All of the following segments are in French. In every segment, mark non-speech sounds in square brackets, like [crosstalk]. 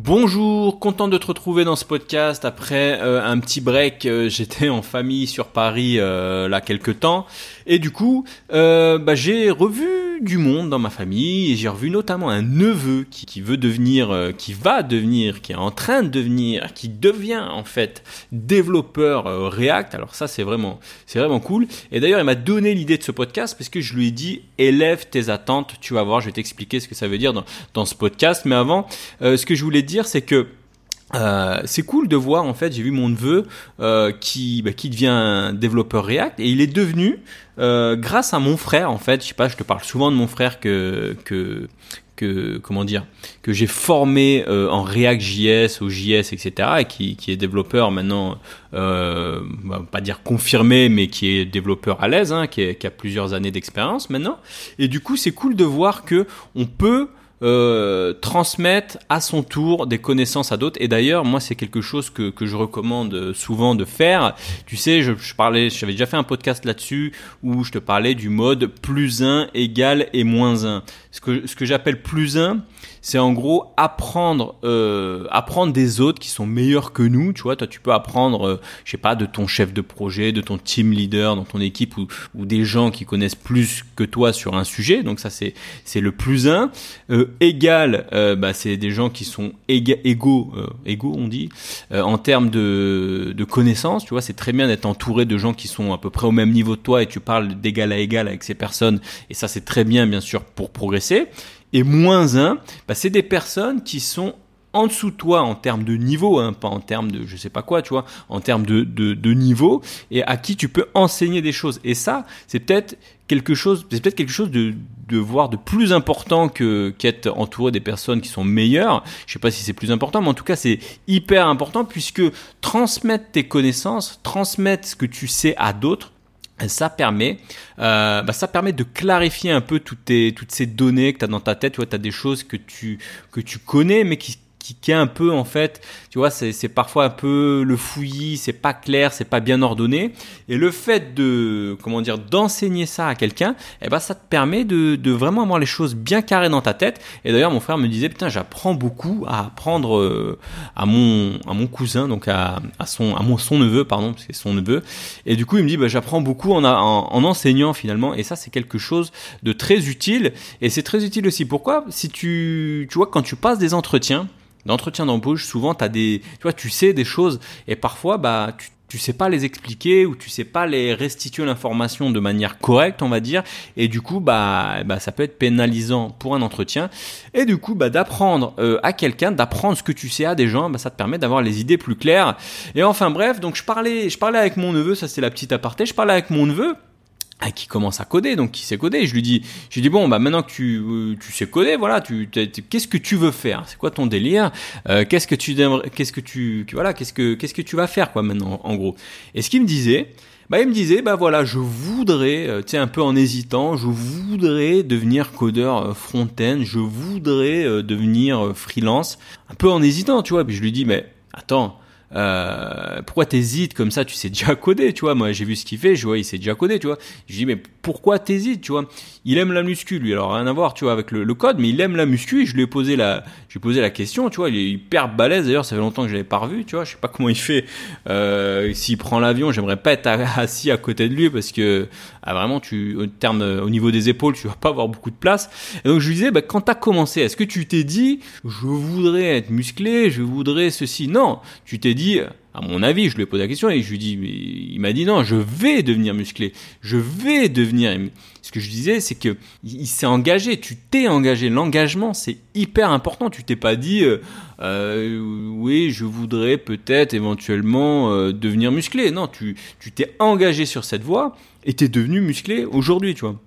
Bonjour, content de te retrouver dans ce podcast après euh, un petit break. Euh, [laughs] j'étais en famille sur Paris euh, là quelques temps et du coup bah, j'ai revu du monde dans ma famille et j'ai revu notamment un neveu qui, qui veut devenir, qui va devenir, qui est en train de devenir, qui devient en fait développeur React. Alors ça c'est vraiment c'est vraiment cool. Et d'ailleurs il m'a donné l'idée de ce podcast parce que je lui ai dit élève tes attentes. Tu vas voir, je vais t'expliquer ce que ça veut dire dans, dans ce podcast. Mais avant, ce que je voulais dire, c'est que euh, c'est cool de voir en fait j'ai vu mon neveu euh, qui bah, qui devient développeur React et il est devenu euh, grâce à mon frère en fait je sais pas je te parle souvent de mon frère que que que comment dire que j'ai formé en React JS au JS etc et qui, qui est développeur maintenant euh, bah, pas dire confirmé mais qui est développeur à l'aise hein, qui, qui, a plusieurs années d'expérience maintenant. Et du coup c'est cool de voir que on peut euh, transmettre à son tour des connaissances à d'autres. Et d'ailleurs, moi, c'est quelque chose que, que je recommande souvent de faire. Tu sais, je, je parlais, j'avais déjà fait un podcast là-dessus où je te parlais du mode plus 1 égale et moins 1. Ce que, ce que j'appelle plus 1, c'est en gros apprendre euh, apprendre des autres qui sont meilleurs que nous tu vois. Toi tu peux apprendre euh, je sais pas de ton chef de projet de ton team leader dans ton équipe ou, ou des gens qui connaissent plus que toi sur un sujet. Donc ça c'est c'est le plus un. Euh, égal euh, bah, c'est des gens qui sont égaux euh, égaux on dit en termes de de connaissances tu vois. C'est très bien d'être entouré de gens qui sont à peu près au même niveau de toi et tu parles d'égal à égal avec ces personnes. Et ça c'est très bien bien sûr pour progresser et moins 1, bah, c'est des personnes qui sont en dessous de toi en termes de niveau, hein, pas en termes de je sais pas quoi, tu vois, en termes de, niveau, et à qui tu peux enseigner des choses. Et ça, c'est peut-être quelque chose, c'est peut-être quelque chose de, de voir de plus important que qu'être entouré des personnes qui sont meilleures. Je sais pas si c'est plus important, mais en tout cas c'est hyper important puisque transmettre tes connaissances, transmettre ce que tu sais à d'autres, ça permet, euh, bah ça permet de clarifier un peu toutes, tes, toutes ces données que tu as dans ta tête. Tu vois, as des choses que tu, que tu connais, mais qui, un peu en fait, tu vois, c'est parfois un peu le fouillis, c'est pas clair, c'est pas bien ordonné. Et le fait de, comment dire, d'enseigner ça à quelqu'un, eh ben ça te permet de, de, vraiment avoir les choses bien carrées dans ta tête. Et d'ailleurs, mon frère me disait, putain, j'apprends beaucoup à apprendre euh, à mon à mon cousin, donc à, à son à mon son neveu, pardon, parce que c'est son neveu. Et du coup, il me dit, bah, j'apprends beaucoup en, en, en enseignant finalement. Et ça, c'est quelque chose de très utile. Et c'est très utile aussi. Pourquoi? Si tu tu vois quand tu passes des entretiens d'entretien d'embauche, souvent as des, tu vois, tu sais des choses et parfois bah tu tu sais pas les expliquer ou tu sais pas les restituer l'information de manière correcte, on va dire, et du coup bah, bah ça peut être pénalisant pour un entretien. Et du coup bah d'apprendre euh, à quelqu'un, d'apprendre ce que tu sais à des gens, bah ça te permet d'avoir les idées plus claires. Et enfin bref, donc je parlais, je parlais avec mon neveu, ça c'est la petite aparté, je parlais avec mon neveu qui commence à coder, donc qui sait coder. Je lui dis, je lui dis bon, bah maintenant que tu, euh, tu sais coder, voilà, tu, qu'est-ce que tu veux faire? C'est quoi ton délire? Euh, Qu'est-ce que tu, qu'est-ce que tu, voilà, qu'est-ce que, qu'est-ce que tu vas faire quoi maintenant, en gros? Et ce qu'il me disait, bah il me disait, bah voilà, je voudrais, euh, tu sais, un peu en hésitant, je voudrais devenir codeur front-end, je voudrais devenir freelance, un peu en hésitant, tu vois. Puis je lui dis, mais attends euh, pourquoi t'hésites comme ça? Tu sais déjà coder, tu vois. Moi, j'ai vu ce qu'il fait, je vois, il sait déjà coder, tu vois. Je dis, mais pourquoi t'hésites, tu vois? Il aime la muscu, lui. Alors rien à voir, tu vois, avec le, code, mais il aime la muscu. Je lui ai posé la, je posé la question, tu vois. Il est hyper balèze. D'ailleurs, ça fait longtemps que je l'avais pas revu, tu vois. Je sais pas comment il fait. Euh, S'il prend l'avion, j'aimerais pas être [laughs] assis à côté de lui parce que ah, vraiment, tu, au au niveau des épaules, tu vas pas avoir beaucoup de place. Et donc je lui disais, bah, quand t'as commencé, est-ce que tu t'es dit, je voudrais être musclé, je voudrais ceci? Non, tu t'es à mon avis, je lui ai posé la question et je lui dis, il m'a dit non, je vais devenir musclé, je vais devenir. Ce que je disais, c'est que il s'est engagé, tu t'es engagé. L'engagement, c'est hyper important. Tu t'es pas dit, euh, euh, oui, je voudrais peut-être éventuellement euh, devenir musclé. Non, tu tu t'es engagé sur cette voie et t'es devenu musclé aujourd'hui, tu vois.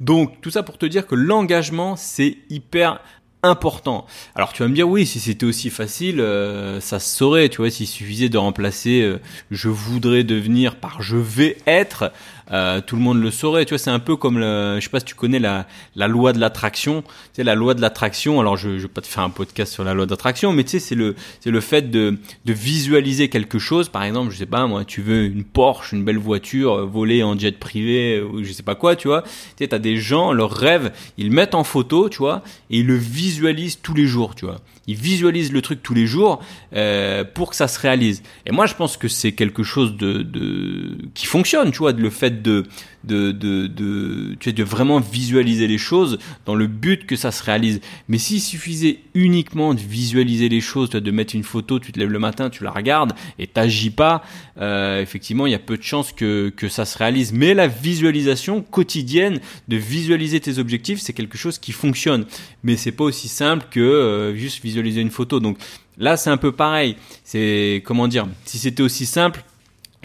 Donc tout ça pour te dire que l'engagement, c'est hyper important. Alors tu vas me dire oui, si c'était aussi facile, euh, ça se saurait, tu vois, s'il suffisait de remplacer euh, je voudrais devenir par je vais être, euh, tout le monde le saurait. Tu vois, c'est un peu comme le, je sais pas si tu connais la, la loi de l'attraction. Tu sais, la loi de l'attraction. Alors, je, je vais pas te faire un podcast sur la loi d'attraction, mais tu sais, c'est le, c'est le fait de, de visualiser quelque chose. Par exemple, je sais pas, moi, tu veux une Porsche, une belle voiture, euh, voler en jet privé, ou je sais pas quoi, tu vois. Tu sais, t'as des gens, leurs rêves, ils mettent en photo, tu vois, et ils le visualisent tous les jours, tu vois. Ils visualisent le truc tous les jours euh, pour que ça se réalise. Et moi, je pense que c'est quelque chose de, de qui fonctionne, tu vois, le fait de de, de, tu sais, de vraiment visualiser les choses dans le but que ça se réalise. Mais s'il suffisait uniquement de visualiser les choses, de mettre une photo, tu te lèves le matin, tu la regardes et t'agis pas, euh, effectivement, il y a peu de chances que, que ça se réalise. Mais la visualisation quotidienne, de visualiser tes objectifs, c'est quelque chose qui fonctionne. Mais c'est pas aussi simple que euh, juste visualiser une photo. Donc là, c'est un peu pareil. C'est comment dire Si c'était aussi simple,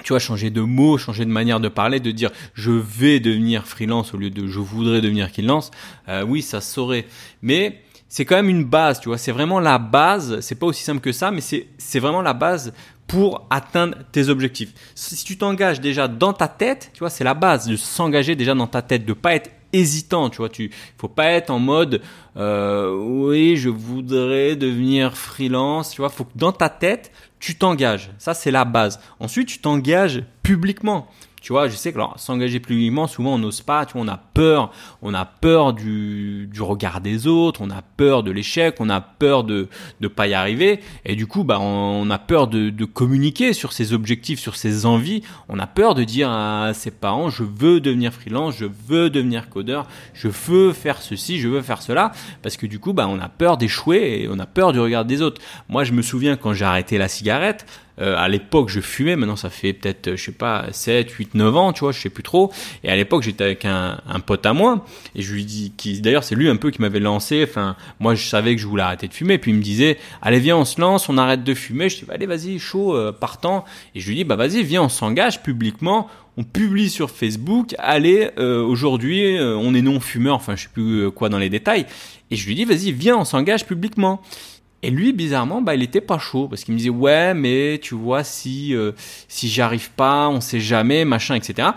tu vois, changer de mots, changer de manière de parler, de dire je vais devenir freelance au lieu de je voudrais devenir freelance, euh, oui, ça saurait. Mais c'est quand même une base, tu vois, c'est vraiment la base, c'est pas aussi simple que ça, mais c'est, c'est vraiment la base pour atteindre tes objectifs. Si tu t'engages déjà dans ta tête, tu vois, c'est la base de s'engager déjà dans ta tête, de pas être hésitant, tu vois, tu faut pas être en mode euh, oui, je voudrais devenir freelance, tu vois, faut que dans ta tête, tu t'engages. Ça, c'est la base. Ensuite, tu t'engages publiquement. Tu vois, je sais que s'engager publiquement, souvent on n'ose pas, tu vois, on a peur, on a peur du, du regard des autres, on a peur de l'échec, on a peur de ne pas y arriver, et du coup, bah, on, a peur de, de, communiquer sur ses objectifs, sur ses envies, on a peur de dire à ses parents, je veux devenir freelance, je veux devenir codeur, je veux faire ceci, je veux faire cela, parce que du coup, bah, on a peur d'échouer et on a peur du regard des autres. Moi, je me souviens quand j'ai arrêté la cigarette, euh, à l'époque, je fumais. Maintenant, ça fait peut-être, je sais pas, 7, 8, 9 ans, tu vois, je sais plus trop. Et à l'époque, j'étais avec un, un, pote à moi. Et je lui dis, qui, d'ailleurs, c'est lui un peu qui m'avait lancé. Enfin, moi, je savais que je voulais arrêter de fumer. Puis il me disait, allez, viens, on se lance, on arrête de fumer. Je dis, bah, allez, vas-y, chaud, euh, partant. Et je lui dis, bah, vas-y, viens, on s'engage publiquement. On publie sur Facebook, allez, euh, aujourd'hui, on est non-fumeur, enfin, je sais plus quoi dans les détails. Et je lui dis, vas-y, viens, on s'engage publiquement. Et lui, bizarrement, bah, il était pas chaud parce qu'il me disait ouais, mais tu vois, si euh, si j'y arrive pas, on sait jamais, machin, etc.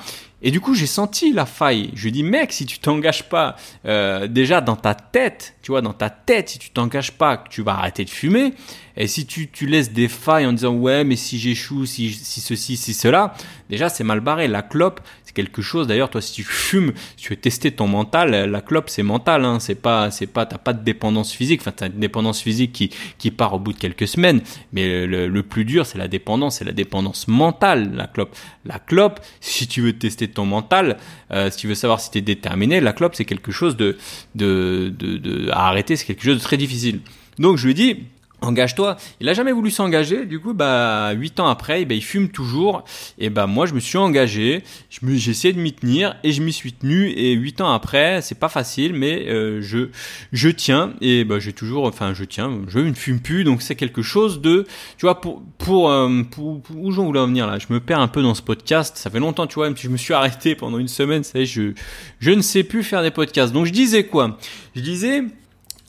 Et du coup, j'ai senti la faille. Je lui dis mec, si tu t'engages pas euh, déjà dans ta tête, tu vois, dans ta tête, si tu t'engages pas que tu vas arrêter de fumer, et si tu, tu laisses des failles en disant ouais, mais si j'échoue, si, si ceci, si cela, déjà c'est mal barré. La clope, c'est quelque chose. D'ailleurs, toi, si tu fumes, si tu veux tester ton mental, la clope c'est mental. Hein, c'est pas, c'est pas, t'as pas de dépendance physique. Enfin, t'as une dépendance physique qui qui part au bout de quelques semaines. Mais le, plus dur, c'est la dépendance, c'est la dépendance mentale. La clope, la clope. Si tu veux tester ton mental, euh, si tu veux savoir si tu es déterminé, la clope c'est quelque chose de, de, de, de arrêter, c'est quelque chose de très difficile. Donc je lui dis, engage-toi. Il a jamais voulu s'engager. Du coup, bah, huit ans après, bah, il fume toujours. Et bah, moi, je me suis engagé. J'ai essayé de m'y tenir et je m'y suis tenu. Et huit ans après, c'est pas facile, mais euh, je, je tiens. Et bah, j'ai toujours, enfin, je tiens. Je ne fume plus, donc c'est quelque chose de, tu vois, pour, pour, euh, pour, où j'en voulais en venir là? Je me perds un peu dans ce podcast. Ça fait longtemps, tu vois, même si je me suis arrêté pendant une semaine, ça je, je ne sais plus faire des podcasts. Donc je disais quoi? Je disais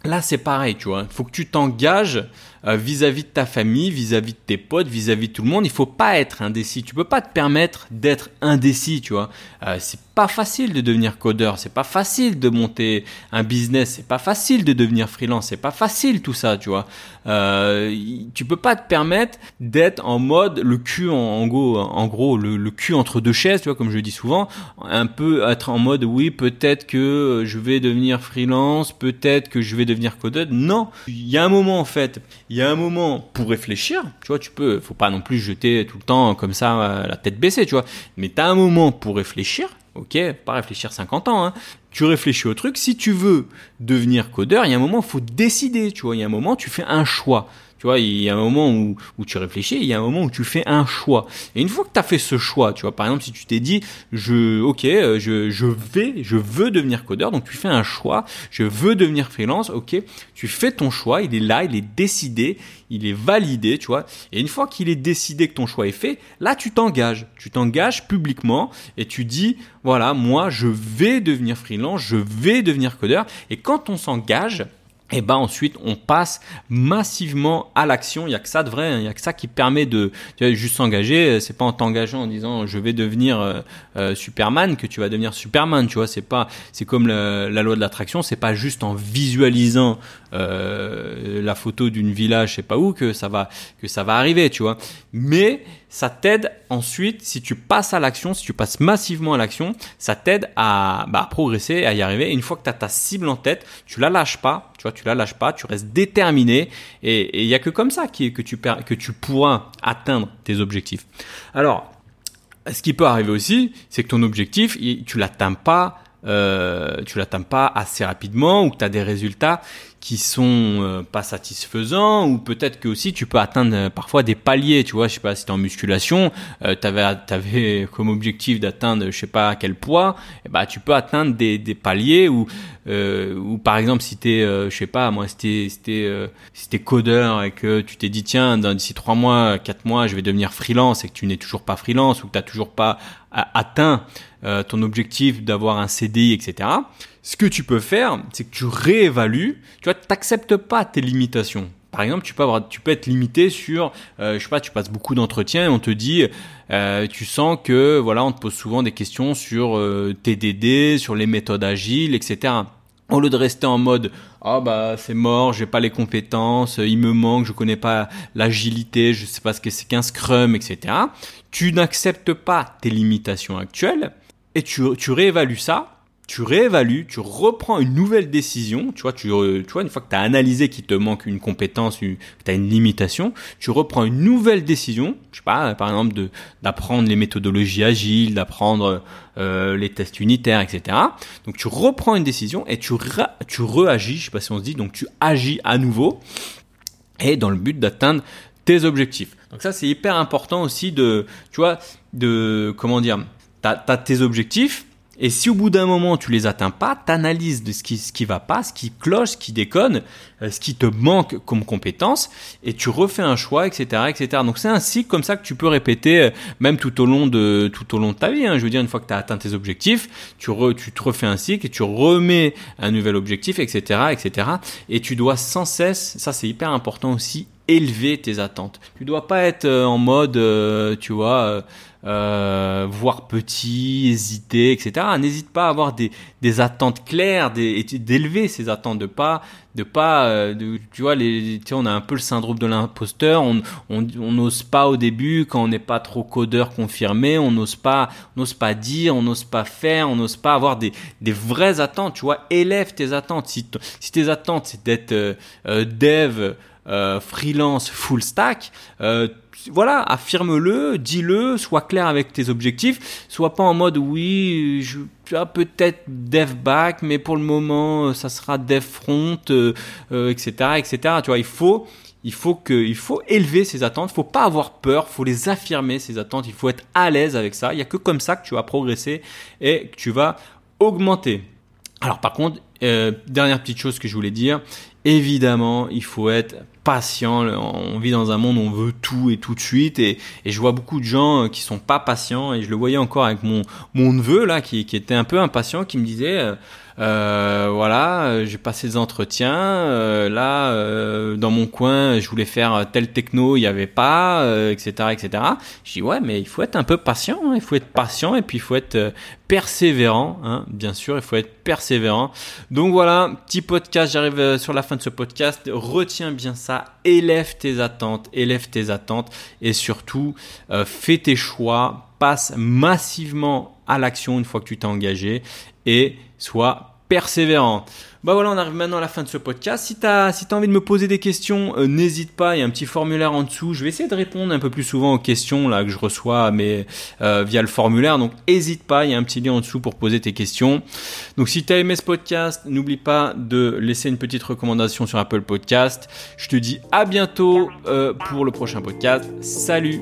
Là, c'est pareil, tu vois. Il faut que tu t'engages euh, vis-à-vis de ta famille, vis-à-vis de tes potes, vis-à-vis de tout le monde. Il faut pas être indécis. Tu peux pas te permettre d'être indécis, tu vois. Euh, c'est pas facile de devenir codeur, c'est pas facile de monter un business, c'est pas facile de devenir freelance, c'est pas facile tout ça, tu vois. Euh, tu peux pas te permettre d'être en mode le cul en, gros, le, cul entre deux chaises, tu vois, comme je dis souvent, un peu être en mode oui peut-être que je vais devenir freelance, peut-être que je vais devenir codeur. Non, il y a un moment en fait, il y a un moment pour réfléchir, tu vois, tu peux, faut pas non plus jeter tout le temps comme ça la tête baissée, tu vois, mais tu as un moment pour réfléchir Ok, pas réfléchir 50 ans. Hein. Tu réfléchis au truc. Si tu veux devenir codeur, il y a un moment, faut décider. Tu vois, il y a un moment, tu fais un choix. Tu vois, il y a un moment où, où tu réfléchis, il y a un moment où tu fais un choix. Et une fois que tu as fait ce choix, tu vois, par exemple, si tu t'es dit, je, ok, euh, je, je vais, je veux devenir codeur, donc tu fais un choix, je veux devenir freelance, ok, tu fais ton choix, il est là, il est décidé, il est validé, tu vois. Et une fois qu'il est décidé que ton choix est fait, là, tu t'engages. Tu t'engages publiquement et tu dis, voilà, moi, je vais devenir freelance, je vais devenir codeur. Et quand on s'engage, et ben ensuite on passe massivement à l'action. Il y a que ça de vrai, hein. il y a que ça qui permet de tu vois, juste s'engager. C'est pas en t'engageant en disant je vais devenir euh, euh, Superman que tu vas devenir Superman. Tu vois, c'est pas c'est comme la, loi de l'attraction. C'est pas juste en visualisant euh, la photo d'une villa, je sais pas où, que ça va que ça va arriver. Tu vois, mais ça t'aide ensuite, si tu passes à l'action, si tu passes massivement à l'action, ça t'aide à, bah, progresser, à y arriver. une fois que tu as ta cible en tête, tu la lâches pas, tu vois, tu la lâches pas, tu restes déterminé. Et il y a que comme ça que, tu, que tu pourras atteindre tes objectifs. Alors, ce qui peut arriver aussi, c'est que ton objectif, tu l'atteins pas euh, tu l'atteins pas assez rapidement ou que tu as des résultats qui sont euh, pas satisfaisants ou peut-être que aussi tu peux atteindre euh, parfois des paliers tu vois je sais pas si tu en musculation euh, tu avais [laughs] comme objectif d'atteindre je sais pas quel poids et eh bah tu peux atteindre des, des paliers ou euh, ou par exemple si tu es je sais pas moi si t'es si codeur et que tu t'es dit tiens d'ici trois mois quatre mois je vais devenir freelance et que tu n'es toujours pas freelance ou que tu toujours pas atteint ton objectif d'avoir un CDI etc ce que tu peux faire, c'est que tu réévalues, tu vois, t'acceptes pas tes limitations. Par exemple, tu peux avoir, tu peux être limité sur, euh, je sais pas, tu passes beaucoup d'entretiens et on te dit, euh, tu sens que, voilà, on te pose souvent des questions sur euh, TDD, sur les méthodes agiles, etc. Au lieu de rester en mode, ah oh bah c'est mort, j'ai pas les compétences, il me manque, je connais pas l'agilité, je sais pas ce que c'est qu'un scrum, etc. Tu n'acceptes pas tes limitations actuelles et tu, tu réévalues ça tu réévalues, tu reprends une nouvelle décision, tu vois, tu, tu vois, une fois que tu as analysé qu'il te manque une compétence, que tu as une limitation, tu reprends une nouvelle décision, je sais pas, par exemple de d'apprendre les méthodologies agiles, d'apprendre euh, les tests unitaires, etc. Donc tu reprends une décision et tu, tu réagis, je sais pas si on se dit, donc tu agis à nouveau et dans le but d'atteindre tes objectifs. Donc ça c'est hyper important aussi de, tu vois, de, comment dire, tu as tes objectifs, et si au bout d'un moment tu les atteins pas, t'analyses de ce qui ce qui va pas, ce qui cloche, ce qui déconne, euh, ce qui te manque comme compétence, et tu refais un choix, etc., etc. Donc c'est un cycle comme ça que tu peux répéter euh, même tout au long de tout au long de ta vie. Hein. Je veux dire une fois que tu as atteint tes objectifs, tu tu te refais un cycle et tu remets un nouvel objectif, etc., etc. Et tu dois sans cesse, ça c'est hyper important aussi, élever tes attentes. Tu dois pas être euh, en mode, tu vois euh, voir petit, hésiter, etc. N'hésite pas à avoir des, des attentes claires, d'élever ces attentes, de pas, de pas, euh, tu vois, on a un peu le syndrome de l'imposteur. On, on, n'ose pas au début quand on n'est pas trop codeur confirmé. On n'ose pas, pas dire, on n'ose pas faire, on n'ose pas avoir des, des vraies attentes. Tu vois, élève tes attentes. Si, si tes attentes c'est d'être euh, dev, freelance, full stack. Euh, voilà, affirme-le, dis-le, sois clair avec tes objectifs, sois pas en mode oui, je as peut-être dev back, mais pour le moment ça sera dev front, etc., euh, etc. Euh, tu vois, il faut il faut que, il faut élever ses attentes, il faut pas avoir peur, il faut les affirmer ses attentes, il faut être à l'aise avec ça. Il y a que comme ça que tu vas progresser et que tu vas augmenter. Alors par contre, euh, dernière petite chose que je voulais dire, évidemment, il faut être patient. On vit dans un monde où on veut tout et tout de suite. Et, je vois beaucoup de gens euh, qui sont pas patients. Et je le voyais encore avec mon, mon neveu, là, qui, était un peu impatient, qui me disait, euh, euh, voilà, euh, j'ai passé des entretiens. Là, dans mon coin, je voulais faire tel techno, il n'y avait pas, etc., etc. Je dis ouais, mais il faut être un peu patient. Hein, il faut être patient et puis il faut être persévérant. Hein, bien sûr, il faut être persévérant. Donc voilà, petit podcast. J'arrive sur la fin de ce podcast. Retiens bien ça. Élève tes attentes, élève tes attentes et surtout fais tes choix. Passe massivement à l'action une fois que tu t'es engagé et sois persévérant. Bah voilà, on arrive maintenant à la fin de ce podcast. Si tu as, si as envie de me poser des questions, euh, n'hésite pas, il y a un petit formulaire en dessous. Je vais essayer de répondre un peu plus souvent aux questions que je reçois mais, euh, via le formulaire. Donc n'hésite pas, il y a un petit lien en dessous pour poser tes questions. Donc si tu as aimé ce podcast, n'oublie pas de laisser une petite recommandation sur Apple Podcast. Je te dis à bientôt euh, pour le prochain podcast. Salut